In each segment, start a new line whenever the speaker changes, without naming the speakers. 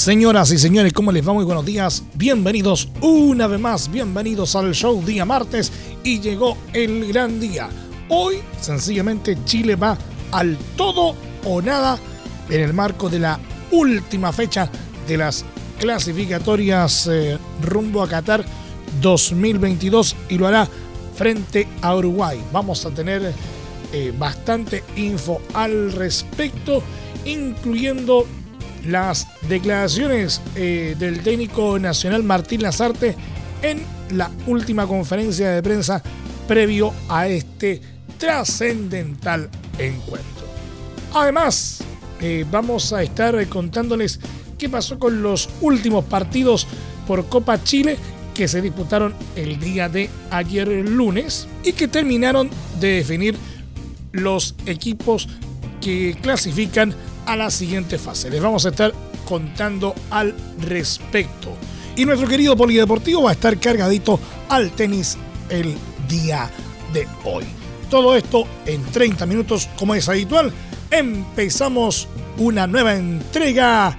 Señoras y señores, ¿cómo les va? Muy buenos días. Bienvenidos una vez más, bienvenidos al show día martes y llegó el gran día. Hoy, sencillamente, Chile va al todo o nada en el marco de la última fecha de las clasificatorias eh, rumbo a Qatar 2022 y lo hará frente a Uruguay. Vamos a tener eh, bastante info al respecto, incluyendo las declaraciones eh, del técnico nacional Martín Lazarte en la última conferencia de prensa previo a este trascendental encuentro. Además, eh, vamos a estar contándoles qué pasó con los últimos partidos por Copa Chile que se disputaron el día de ayer lunes y que terminaron de definir los equipos que clasifican a la siguiente fase. Les vamos a estar contando al respecto. Y nuestro querido polideportivo va a estar cargadito al tenis el día de hoy. Todo esto en 30 minutos como es habitual. Empezamos una nueva entrega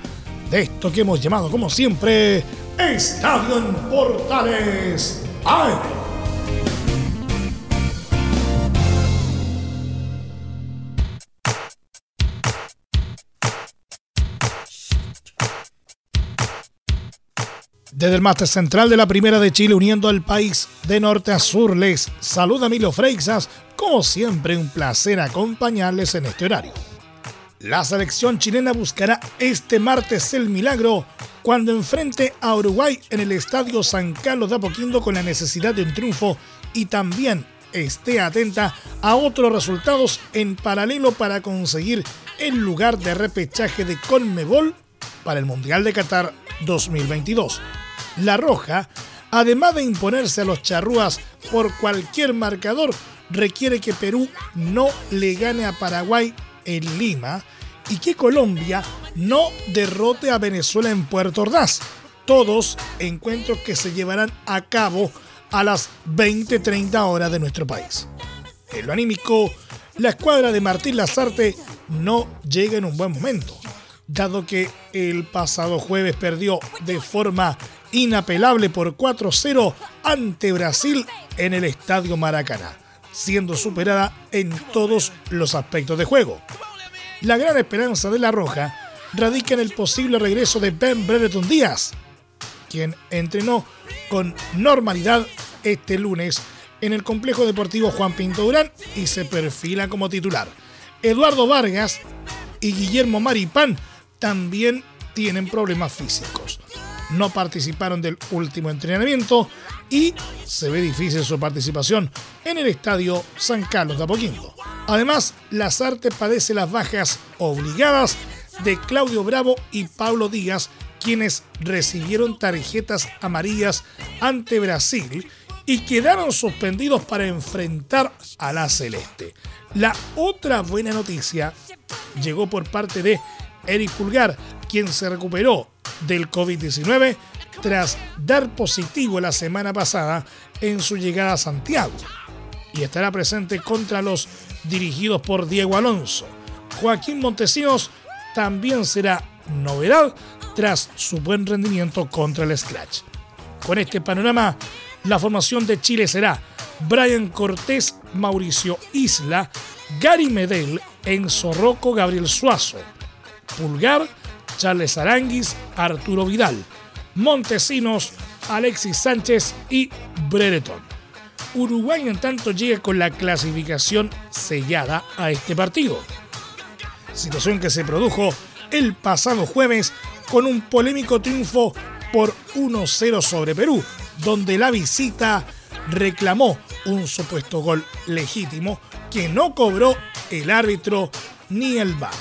de esto que hemos llamado como siempre Estadio en Portales Desde el máster central de la Primera de Chile, uniendo al país de norte a sur, les saluda Milo Freixas. Como siempre, un placer acompañarles en este horario. La selección chilena buscará este martes el milagro cuando enfrente a Uruguay en el Estadio San Carlos de Apoquindo con la necesidad de un triunfo y también esté atenta a otros resultados en paralelo para conseguir el lugar de repechaje de Conmebol para el Mundial de Qatar 2022. La Roja, además de imponerse a los charrúas por cualquier marcador, requiere que Perú no le gane a Paraguay en Lima y que Colombia no derrote a Venezuela en Puerto Ordaz. Todos encuentros que se llevarán a cabo a las 20-30 horas de nuestro país. En lo anímico, la escuadra de Martín Lazarte no llega en un buen momento, dado que el pasado jueves perdió de forma inapelable por 4-0 ante Brasil en el Estadio Maracaná, siendo superada en todos los aspectos de juego. La gran esperanza de La Roja radica en el posible regreso de Ben Brereton Díaz, quien entrenó con normalidad este lunes en el complejo deportivo Juan Pinto Durán y se perfila como titular. Eduardo Vargas y Guillermo Maripán también tienen problemas físicos. No participaron del último entrenamiento y se ve difícil su participación en el estadio San Carlos de Apoquindo. Además, Lazarte padece las bajas obligadas de Claudio Bravo y Pablo Díaz, quienes recibieron tarjetas amarillas ante Brasil y quedaron suspendidos para enfrentar a la Celeste. La otra buena noticia llegó por parte de Eric Pulgar, quien se recuperó del COVID-19 tras dar positivo la semana pasada en su llegada a Santiago y estará presente contra los dirigidos por Diego Alonso. Joaquín Montesinos también será novedad tras su buen rendimiento contra el Scratch. Con este panorama, la formación de Chile será Brian Cortés, Mauricio Isla, Gary Medel, Enzo Rocco, Gabriel Suazo, Pulgar, Charles Aranguis, Arturo Vidal, Montesinos, Alexis Sánchez y Brereton. Uruguay en tanto llega con la clasificación sellada a este partido. Situación que se produjo el pasado jueves con un polémico triunfo por 1-0 sobre Perú, donde la visita reclamó un supuesto gol legítimo que no cobró el árbitro ni el VAR.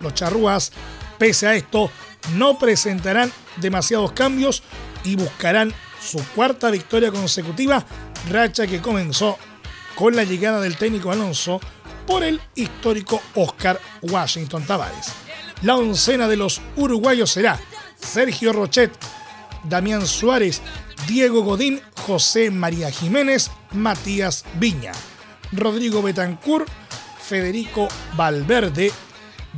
Los charrúas, pese a esto, no presentarán demasiados cambios y buscarán su cuarta victoria consecutiva, racha que comenzó con la llegada del técnico Alonso por el histórico Oscar Washington Tavares. La oncena de los uruguayos será Sergio Rochet, Damián Suárez, Diego Godín, José María Jiménez, Matías Viña, Rodrigo Betancourt, Federico Valverde,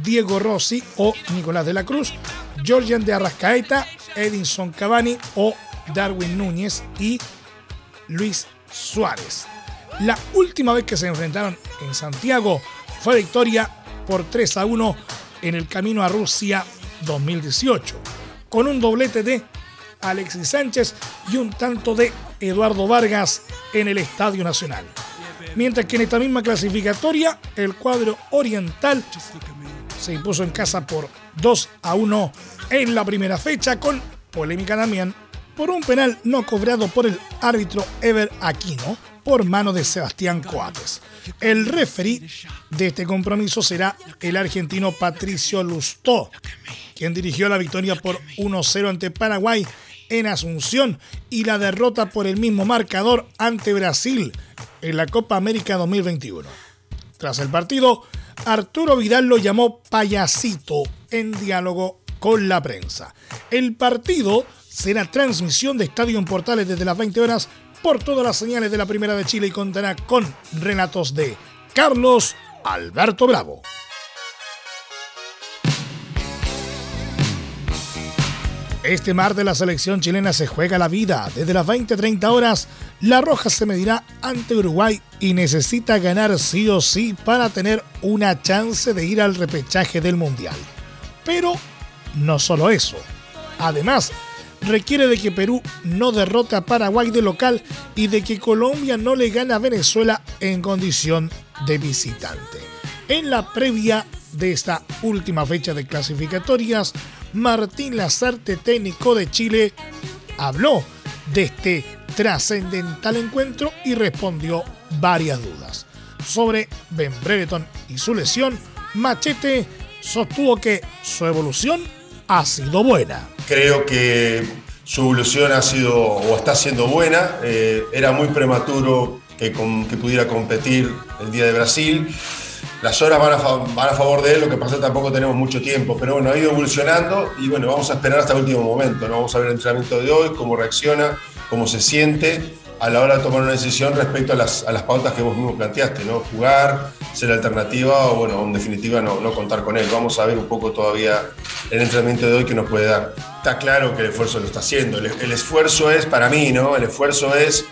Diego Rossi o Nicolás de la Cruz, Georgian de Arrascaeta, Edinson Cavani o Darwin Núñez y Luis Suárez. La última vez que se enfrentaron en Santiago fue victoria por 3 a 1 en el camino a Rusia 2018, con un doblete de Alexis Sánchez y un tanto de Eduardo Vargas en el Estadio Nacional. Mientras que en esta misma clasificatoria, el cuadro oriental se impuso en casa por 2 a 1 en la primera fecha, con polémica también por un penal no cobrado por el árbitro Ever Aquino por mano de Sebastián Coates. El referee de este compromiso será el argentino Patricio Lustó, quien dirigió la victoria por 1-0 ante Paraguay en Asunción y la derrota por el mismo marcador ante Brasil en la Copa América 2021. Tras el partido, Arturo Vidal lo llamó payasito en diálogo con la prensa. El partido será transmisión de Estadio en Portales desde las 20 horas por todas las señales de la Primera de Chile y contará con relatos de Carlos Alberto Bravo. Este martes la selección chilena se juega la vida. Desde las 20-30 horas, La Roja se medirá ante Uruguay y necesita ganar sí o sí para tener una chance de ir al repechaje del Mundial. Pero no solo eso. Además, requiere de que Perú no derrote a Paraguay de local y de que Colombia no le gane a Venezuela en condición de visitante. En la previa de esta última fecha de clasificatorias, Martín Lazarte, técnico de Chile, habló de este trascendental encuentro y respondió varias dudas. Sobre Ben Brereton y su lesión, Machete sostuvo que su evolución ha sido buena.
Creo que su evolución ha sido o está siendo buena. Eh, era muy prematuro que, que pudiera competir el día de Brasil las horas van a, favor de él, lo que pasa es que tampoco tenemos mucho tiempo, pero bueno, ha ido evolucionando y bueno, vamos a esperar hasta el último momento, ¿no? vamos a ver el entrenamiento de hoy, cómo reacciona, cómo se siente a la hora de tomar una decisión respecto a las, pautas que vos mismo planteaste, ¿no? Jugar, ser alternativa o, bueno, en definitiva no, no contar con él. Vamos a ver un poco todavía el entrenamiento de hoy que nos puede dar. Está claro que el esfuerzo lo está haciendo. El, el esfuerzo es, para mí, ¿no? El esfuerzo es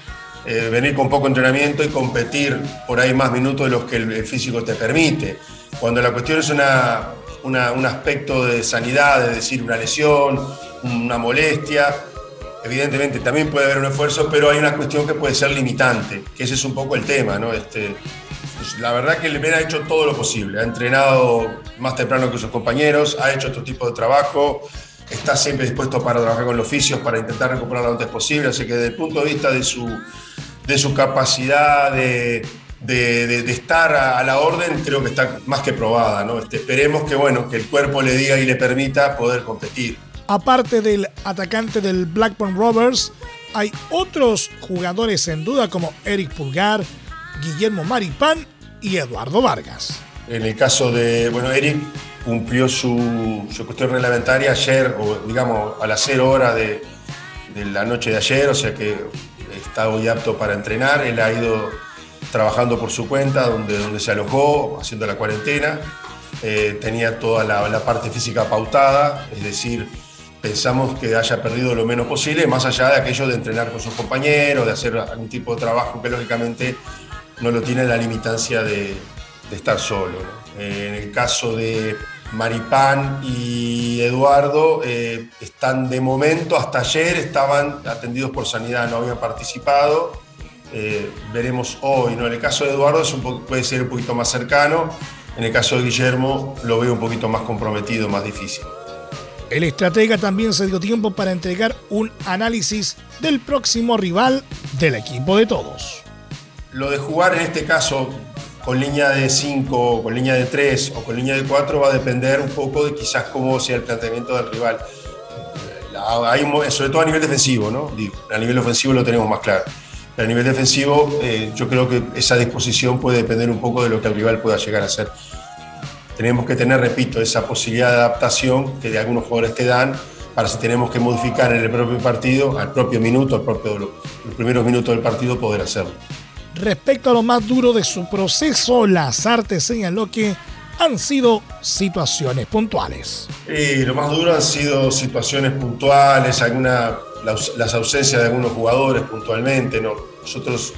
eh, venir con poco entrenamiento y competir por ahí más minutos de los que el, físico te permite. Cuando la cuestión es una, un aspecto de sanidad, es decir, una lesión, una molestia, evidentemente también puede haber un esfuerzo, pero hay una cuestión que puede ser limitante, que ese es un poco el tema. Este, pues, la verdad que le ha hecho todo lo posible, ha entrenado más temprano que sus compañeros, ha hecho otro tipo de trabajo, está siempre dispuesto para trabajar con los oficios, para intentar recuperarlo lo antes posible, así que desde el punto de vista de su, de su capacidad de, estar a, la orden, creo que está más que probada. ¿no? Este, esperemos que, bueno, que el cuerpo le diga y le permita poder competir.
Aparte del atacante del Blackburn Rovers, hay otros jugadores en duda como Eric Pulgar, Guillermo Maripán y Eduardo Vargas.
En el caso de, bueno, Eric cumplió su, cuestión reglamentaria ayer, o digamos a las 0 horas de, de la noche de ayer, o sea que está hoy apto para entrenar. Él ha ido trabajando por su cuenta, donde, donde se alojó, haciendo la cuarentena. Eh, tenía toda la, parte física pautada, es decir, pensamos que haya perdido lo menos posible, más allá de aquello de entrenar con sus compañeros, de hacer algún tipo de trabajo que lógicamente no lo tiene la limitancia de, estar solo. Eh, en el caso de Maripán y Eduardo eh, están de momento, hasta ayer estaban atendidos por sanidad, no habían participado. Eh, veremos hoy, ¿no? En el caso de Eduardo es un puede ser un poquito más cercano, en el caso de Guillermo lo veo un poquito más comprometido, más difícil.
El estratega también se dio tiempo para entregar un análisis del próximo rival del equipo de todos.
Lo de jugar en este caso con línea de 5, con línea de 3 o con línea de 4 va a depender un poco de quizás cómo sea el planteamiento del rival. sobre todo a nivel defensivo, ¿no? a nivel ofensivo lo tenemos más claro. a nivel defensivo, eh, yo creo que esa disposición puede depender un poco de lo que el rival pueda llegar a hacer. Tenemos que tener, repito, esa posibilidad de adaptación que de algunos jugadores te dan para si tenemos que modificar en el propio partido, al propio minuto, al propio, los primeros minutos del partido, poder hacerlo.
Respecto a lo más duro de su proceso, Lazarte señaló que han sido situaciones puntuales.
Y lo más duro han sido situaciones puntuales, alguna, las, ausencias de algunos jugadores puntualmente. ¿no? Nosotros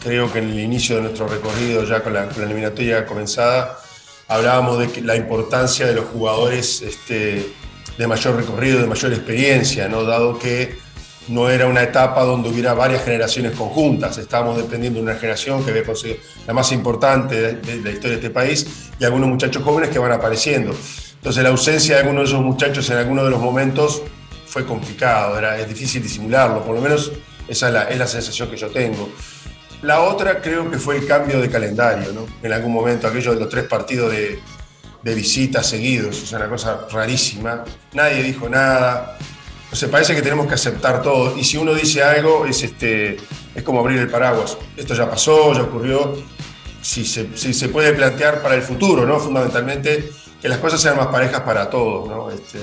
creo que en el inicio de nuestro recorrido, ya con la, eliminatoria comenzada, hablábamos de la importancia de los jugadores este, de mayor recorrido, de mayor experiencia, dado que no era una etapa donde hubiera varias generaciones conjuntas, estábamos dependiendo de una generación que había conseguido la más importante de, la historia de este país y algunos muchachos jóvenes que van apareciendo. Entonces la ausencia de algunos de esos muchachos en algunos de los momentos fue complicado, era, es difícil disimularlo, por lo menos esa es la, sensación que yo tengo. La otra creo que fue el cambio de calendario. En algún momento, aquello de los tres partidos de, de visitas seguidos, es una cosa rarísima. Nadie dijo nada. O sea, parece que tenemos que aceptar todo. Y si uno dice algo, es, este, es como abrir el paraguas. Esto ya pasó, ya ocurrió. Si se, si se puede plantear para el futuro, ¿no? Fundamentalmente, que las cosas sean más parejas para todos, ¿no? Este,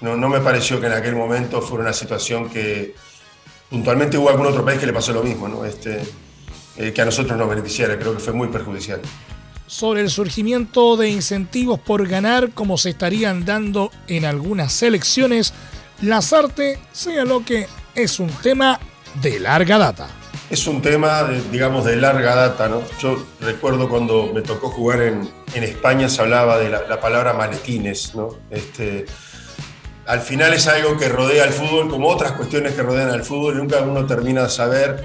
no, no me pareció que en aquel momento fuera una situación que puntualmente hubo algún otro país que le pasó lo mismo, ¿no? Este, eh, que a nosotros nos beneficiara. Creo que fue muy perjudicial.
Sobre el surgimiento de incentivos por ganar como se estarían dando en algunas selecciones, Lazarte señaló que es un tema de larga data.
Es un tema, digamos, de larga data, ¿no? Yo recuerdo cuando me tocó jugar en, España se hablaba de la, palabra maletines, ¿no? Este, al final es algo que rodea al fútbol, como otras cuestiones que rodean al fútbol, nunca uno termina de saber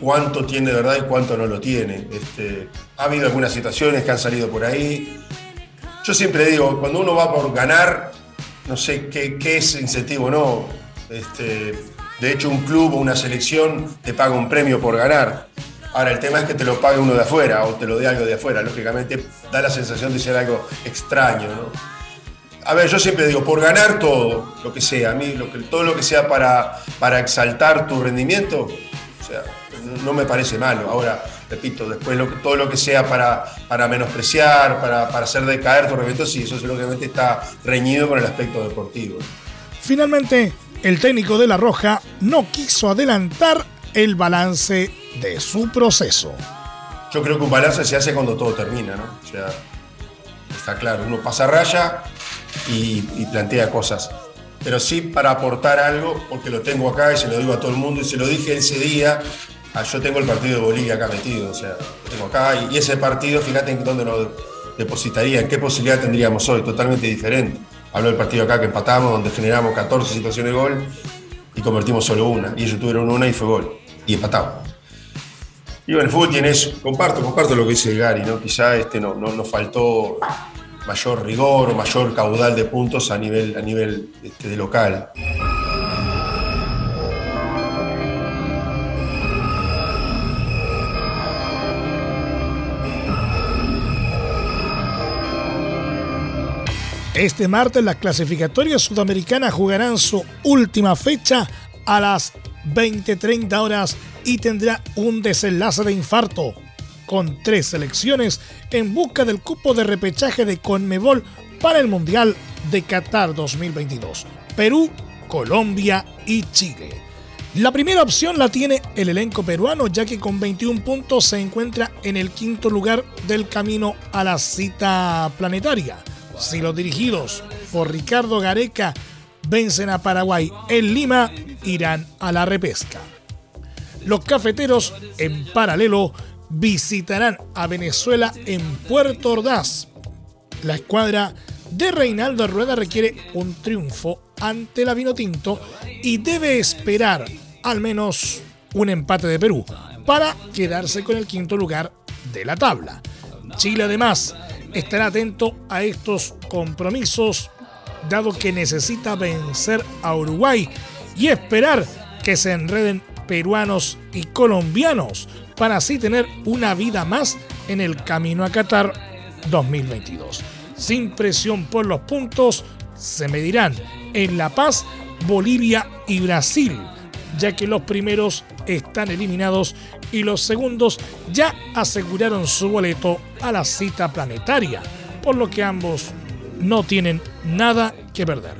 cuánto tiene de verdad y cuánto no lo tiene. Este, ha habido algunas situaciones que han salido por ahí. Yo siempre digo, cuando uno va por ganar, no sé qué, es incentivo o no. Este, de hecho, un club o una selección te paga un premio por ganar. Ahora, el tema es que te lo pague uno de afuera o te lo dé algo de afuera. Lógicamente, da la sensación de ser algo extraño, A ver, yo siempre digo, por ganar todo, lo que sea, a mí, todo lo que sea para, para exaltar tu rendimiento, o sea, no me parece malo. Ahora, repito, después todo lo que sea para, para menospreciar, para, para hacer decaer tu rendimiento, sí, eso lógicamente está reñido con el aspecto deportivo.
Finalmente, el técnico de La Roja no quiso adelantar el balance de su proceso.
Yo creo que un balance se hace cuando todo termina, ¿no? O sea, está claro, uno pasa raya y, y plantea cosas pero sí para aportar algo, porque lo tengo acá y se lo digo a todo el mundo y se lo dije ese día Ah, yo tengo el partido de Bolivia acá metido, o sea, lo tengo acá y, ese partido, fíjate en dónde lo depositaría, en qué posibilidad tendríamos hoy, totalmente diferente. Hablo del partido acá que empatamos, donde generamos 14 situaciones de gol y convertimos solo una, y ellos tuvieron una y fue gol, y empatamos. Y bueno, el fútbol tiene eso, comparto, comparto lo que dice Gary, ¿no? Quizá este no, no nos faltó mayor rigor o mayor caudal de puntos a nivel, a nivel este, de local.
Este martes las clasificatorias sudamericanas jugarán su última fecha a las 20:30 horas y tendrá un desenlace de infarto con tres selecciones en busca del cupo de repechaje de Conmebol para el Mundial de Qatar 2022. Perú, Colombia y Chile. La primera opción la tiene el elenco peruano ya que con 21 puntos se encuentra en el quinto lugar del camino a la cita planetaria si los dirigidos por Ricardo Gareca vencen a Paraguay en Lima, irán a la repesca. Los cafeteros, en paralelo, visitarán a Venezuela en Puerto Ordaz. La escuadra de Reinaldo Rueda requiere un triunfo ante la Vinotinto y debe esperar al menos un empate de Perú para quedarse con el quinto lugar de la tabla. Chile además estar atento a estos compromisos, dado que necesita vencer a Uruguay y esperar que se enreden peruanos y colombianos para así tener una vida más en el camino a Qatar 2022. Sin presión por los puntos, se medirán en La Paz, Bolivia y Brasil, ya que los primeros están eliminados y los segundos ya aseguraron su boleto a la cita planetaria, por lo que ambos no tienen nada que perder.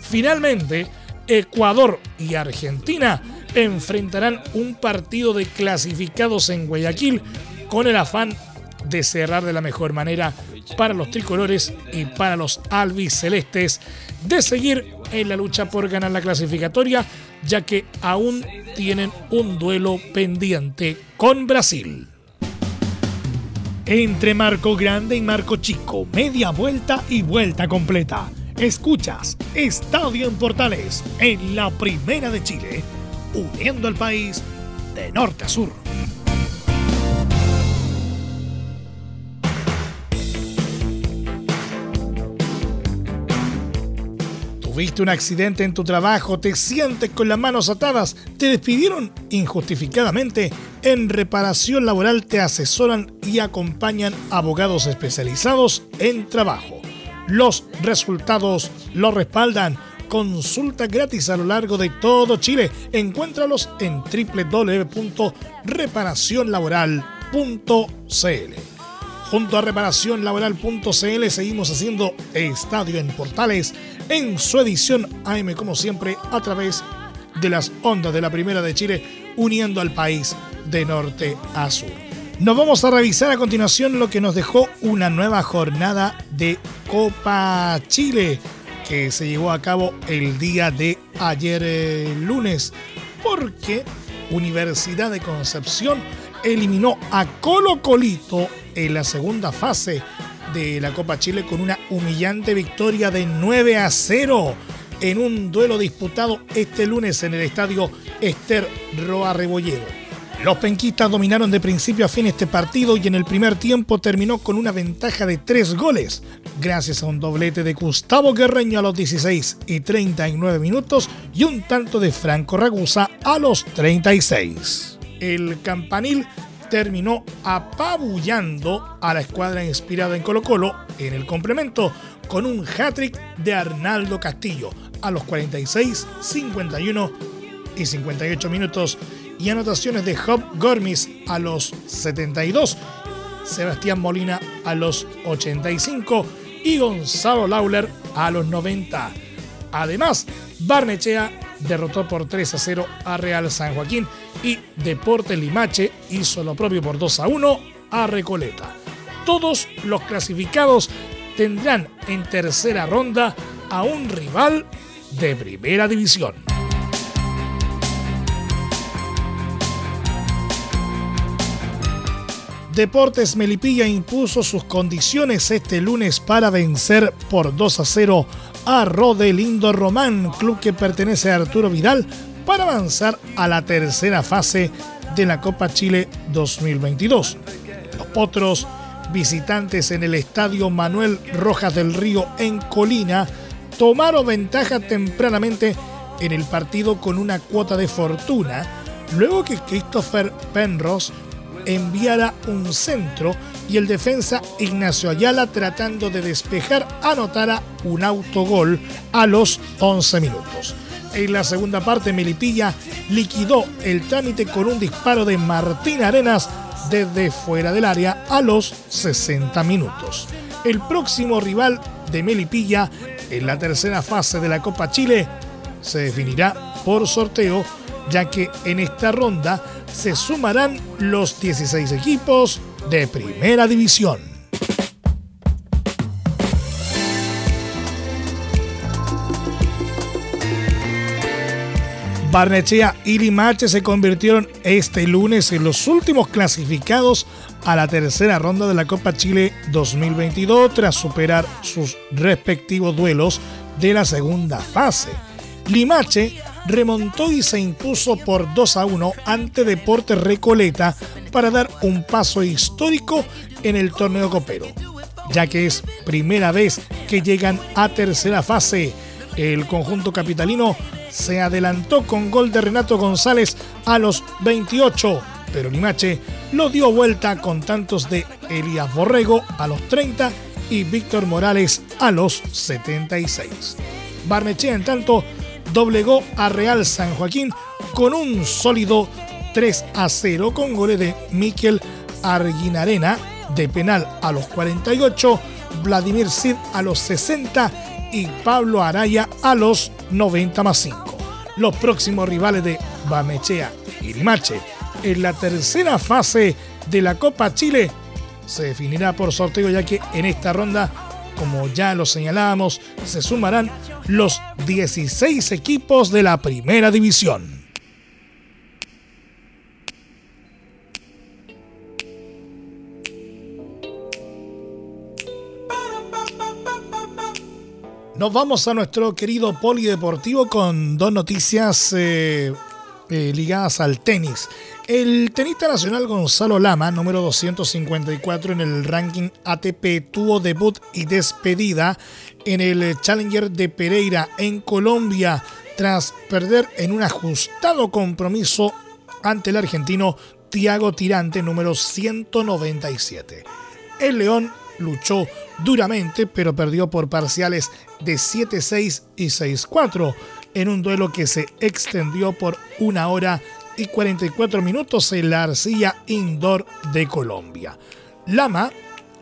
Finalmente, Ecuador y Argentina enfrentarán un partido de clasificados en Guayaquil con el afán de cerrar de la mejor manera para los tricolores y para los albicelestes de seguir en la lucha por ganar la clasificatoria, ya que aún tienen un duelo pendiente con Brasil. Entre Marco Grande y Marco Chico, media vuelta y vuelta completa. Escuchas Estadio en Portales en la Primera de Chile, uniendo al país de norte a sur. ¿Tuviste un accidente en tu trabajo? ¿Te sientes con las manos atadas? ¿Te despidieron injustificadamente? En reparación laboral te asesoran y acompañan abogados especializados en trabajo. Los resultados lo respaldan. Consulta gratis a lo largo de todo Chile. Encuéntralos en www.reparacionlaboral.cl. Junto a reparacionlaboral.cl seguimos haciendo Estadio en Portales en su edición AM como siempre a través de las ondas de la Primera de Chile uniendo al país de norte a sur. Nos vamos a revisar a continuación lo que nos dejó una nueva jornada de Copa Chile que se llevó a cabo el día de ayer eh, lunes porque Universidad de Concepción eliminó a Colo Colito en la segunda fase de la Copa Chile con una humillante victoria de 9 a 0 en un duelo disputado este lunes en el estadio Esther Roa. Los penquistas dominaron de principio a fin este partido y en el primer tiempo terminó con una ventaja de tres goles, gracias a un doblete de Gustavo Guerreño a los 16 y 39 minutos y un tanto de Franco Ragusa a los 36. El campanil terminó apabullando a la escuadra inspirada en Colo Colo en el complemento con un hat-trick de Arnaldo Castillo a los 46, 51 y 58 minutos y anotaciones de Job Gormis a los 72, Sebastián Molina a los 85 y Gonzalo Lauler a los 90. Además, Barnechea derrotó por 3 a 0 a Real San Joaquín y Deportes Limache hizo lo propio por 2 a 1 a Recoleta. Todos los clasificados tendrán en tercera ronda a un rival de primera división. Deportes Melipilla impuso sus condiciones este lunes para vencer por 2 a 0 a Rodelindo Román, club que pertenece a Arturo Vidal, para avanzar a la tercera fase de la Copa Chile 2022. Los potros visitantes en el estadio Manuel Rojas del Río en Colina tomaron ventaja tempranamente en el partido con una cuota de fortuna, luego que Christopher Penrose enviara un centro y el defensa Ignacio Ayala tratando de despejar anotara un autogol a los 11 minutos. En la segunda parte Melipilla liquidó el trámite con un disparo de Martín Arenas desde fuera del área a los 60 minutos. El próximo rival de Melipilla en la tercera fase de la Copa Chile se definirá por sorteo ya que en esta ronda se sumarán los 16 equipos de Primera División. Barnechea y Limache se convirtieron este lunes en los últimos clasificados a la tercera ronda de la Copa Chile 2022 tras superar sus respectivos duelos de la segunda fase. Limache remontó y se impuso por 2 a 1 ante Deportes Recoleta para dar un paso histórico en el torneo copero, ya que es primera vez que llegan a tercera fase. El conjunto capitalino se adelantó con gol de Renato González a los 28, pero Limache lo dio vuelta con tantos de Elías Borrego a los 30 y Víctor Morales a los 76. Barnechea, en tanto, doblegó a Real San Joaquín con un sólido 3 a 0 con goles de Miquel Arguinarena de penal a los 48, Vladimir Cid a los 60 y Pablo Araya a los 90 más 5. Los próximos rivales de Barnechea y Limache en la tercera fase de la Copa Chile se definirá por sorteo ya que en esta ronda, como ya lo señalábamos, se sumarán los 16 equipos de la primera división. Nos vamos a nuestro querido polideportivo con dos noticias eh, eh, ligadas al tenis. El tenista nacional Gonzalo Lama, número 254 en el ranking ATP, tuvo debut y despedida en el Challenger de Pereira en Colombia tras perder en un ajustado compromiso ante el argentino Tiago Tirante, número 197. El León luchó duramente, pero perdió por parciales de 7-6 y 6-4 en un duelo que se extendió por una hora 44 minutos en la arcilla indoor de Colombia. Lama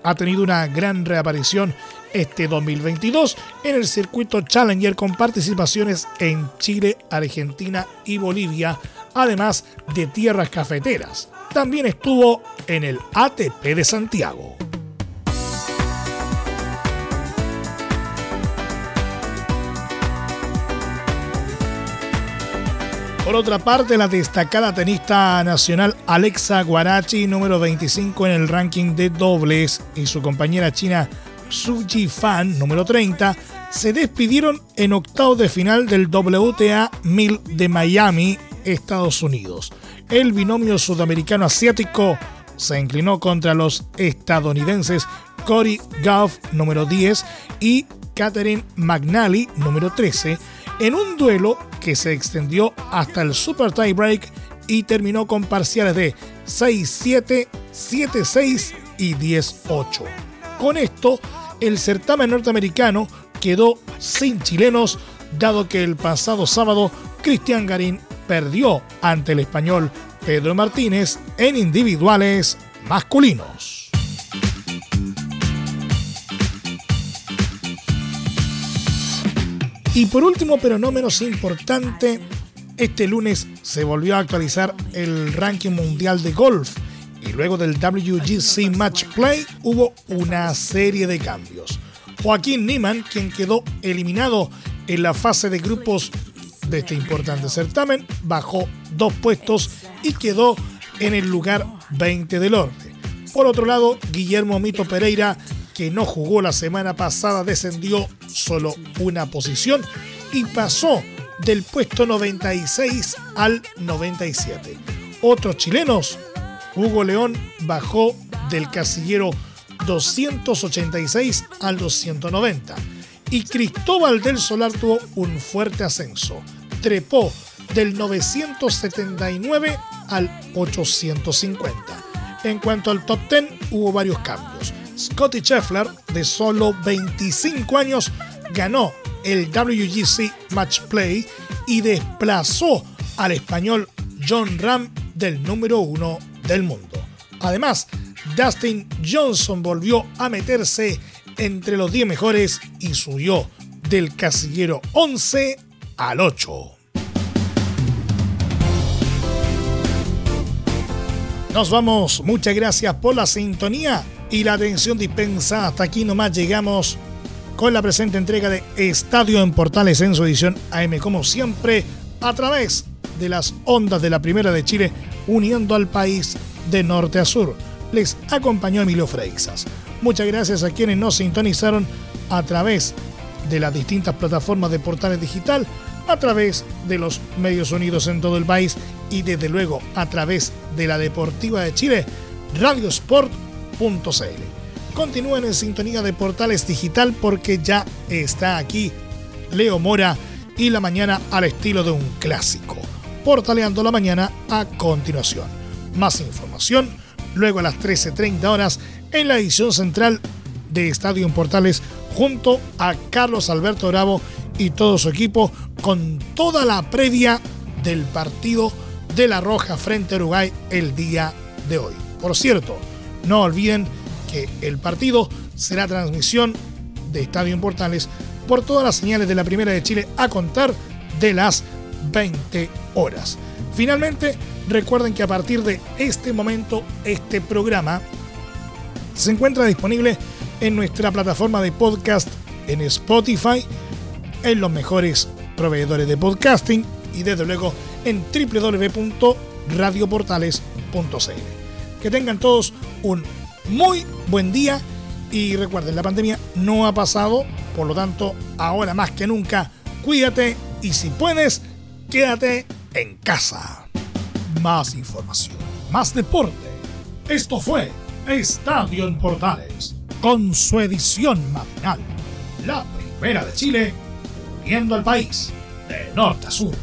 ha tenido una gran reaparición este 2022 en el circuito Challenger con participaciones en Chile, Argentina y Bolivia, además de tierras cafeteras. También estuvo en el ATP de Santiago. Por otra parte, la destacada tenista nacional Alexa Guarachi, número 25 en el ranking de dobles, y su compañera china Su Fan, número 30, se despidieron en octavo de final del WTA 1000 de Miami, Estados Unidos. El binomio sudamericano asiático se inclinó contra los estadounidenses Cory Goff, número 10, y Catherine McNally, número 13, en un duelo que se extendió hasta el Super Tie Break y terminó con parciales de 6-7, 7-6 y 10-8. Con esto, el certamen norteamericano quedó sin chilenos, dado que el pasado sábado Cristian Garín perdió ante el español Pedro Martínez en individuales masculinos. Y por último, pero no menos importante, este lunes se volvió a actualizar el ranking mundial de golf y luego del WGC Match Play hubo una serie de cambios. Joaquín Niemann, quien quedó eliminado en la fase de grupos de este importante certamen, bajó dos puestos y quedó en el lugar 20 del orden. Por otro lado, Guillermo Mito Pereira que no jugó la semana pasada, descendió solo una posición y pasó del puesto 96 al 97. Otros chilenos, Hugo León bajó del casillero 286 al 290 y Cristóbal del Solar tuvo un fuerte ascenso. Trepó del 979 al 850. En cuanto al top 10, hubo varios cambios. Scotty Scheffler, de solo 25 años, ganó el WGC Match Play y desplazó al español John Ram del número uno del mundo. Además, Dustin Johnson volvió a meterse entre los 10 mejores y subió del casillero 11 al 8. Nos vamos, muchas gracias por la sintonía y la atención dispensa. Hasta aquí nomás llegamos con la presente entrega de Estadio en Portales en su edición AM, como siempre, a través de las ondas de la Primera de Chile, uniendo al país de norte a sur. Les acompañó Emilio Freixas. Muchas gracias a quienes nos sintonizaron a través de las distintas plataformas de Portales Digital, a través de los medios unidos en todo el país y desde luego a través de la Deportiva de Chile, Radio Sport Continúen en sintonía de Portales Digital porque ya está aquí Leo Mora y la mañana al estilo de un clásico. Portaleando la mañana a continuación. Más información luego a las 13.30 horas en la edición central de Estadio Portales junto a Carlos Alberto Bravo y todo su equipo con toda la previa del partido de la Roja frente a Uruguay el día de hoy. Por cierto, no olviden que el partido será transmisión de Estadio Portales por todas las señales de la Primera de Chile a contar de las 20 horas. Finalmente, recuerden que a partir de este momento este programa se encuentra disponible en nuestra plataforma de podcast en Spotify, en los mejores proveedores de podcasting y desde luego en www.radioportales.cl. Que tengan todos un muy buen día y recuerden, la pandemia no ha pasado, por lo tanto, ahora más que nunca, cuídate y si puedes, quédate en casa. Más información, más deporte. Esto fue Estadio en Portales, con su edición matinal. La primera de Chile, viendo al país de norte a sur.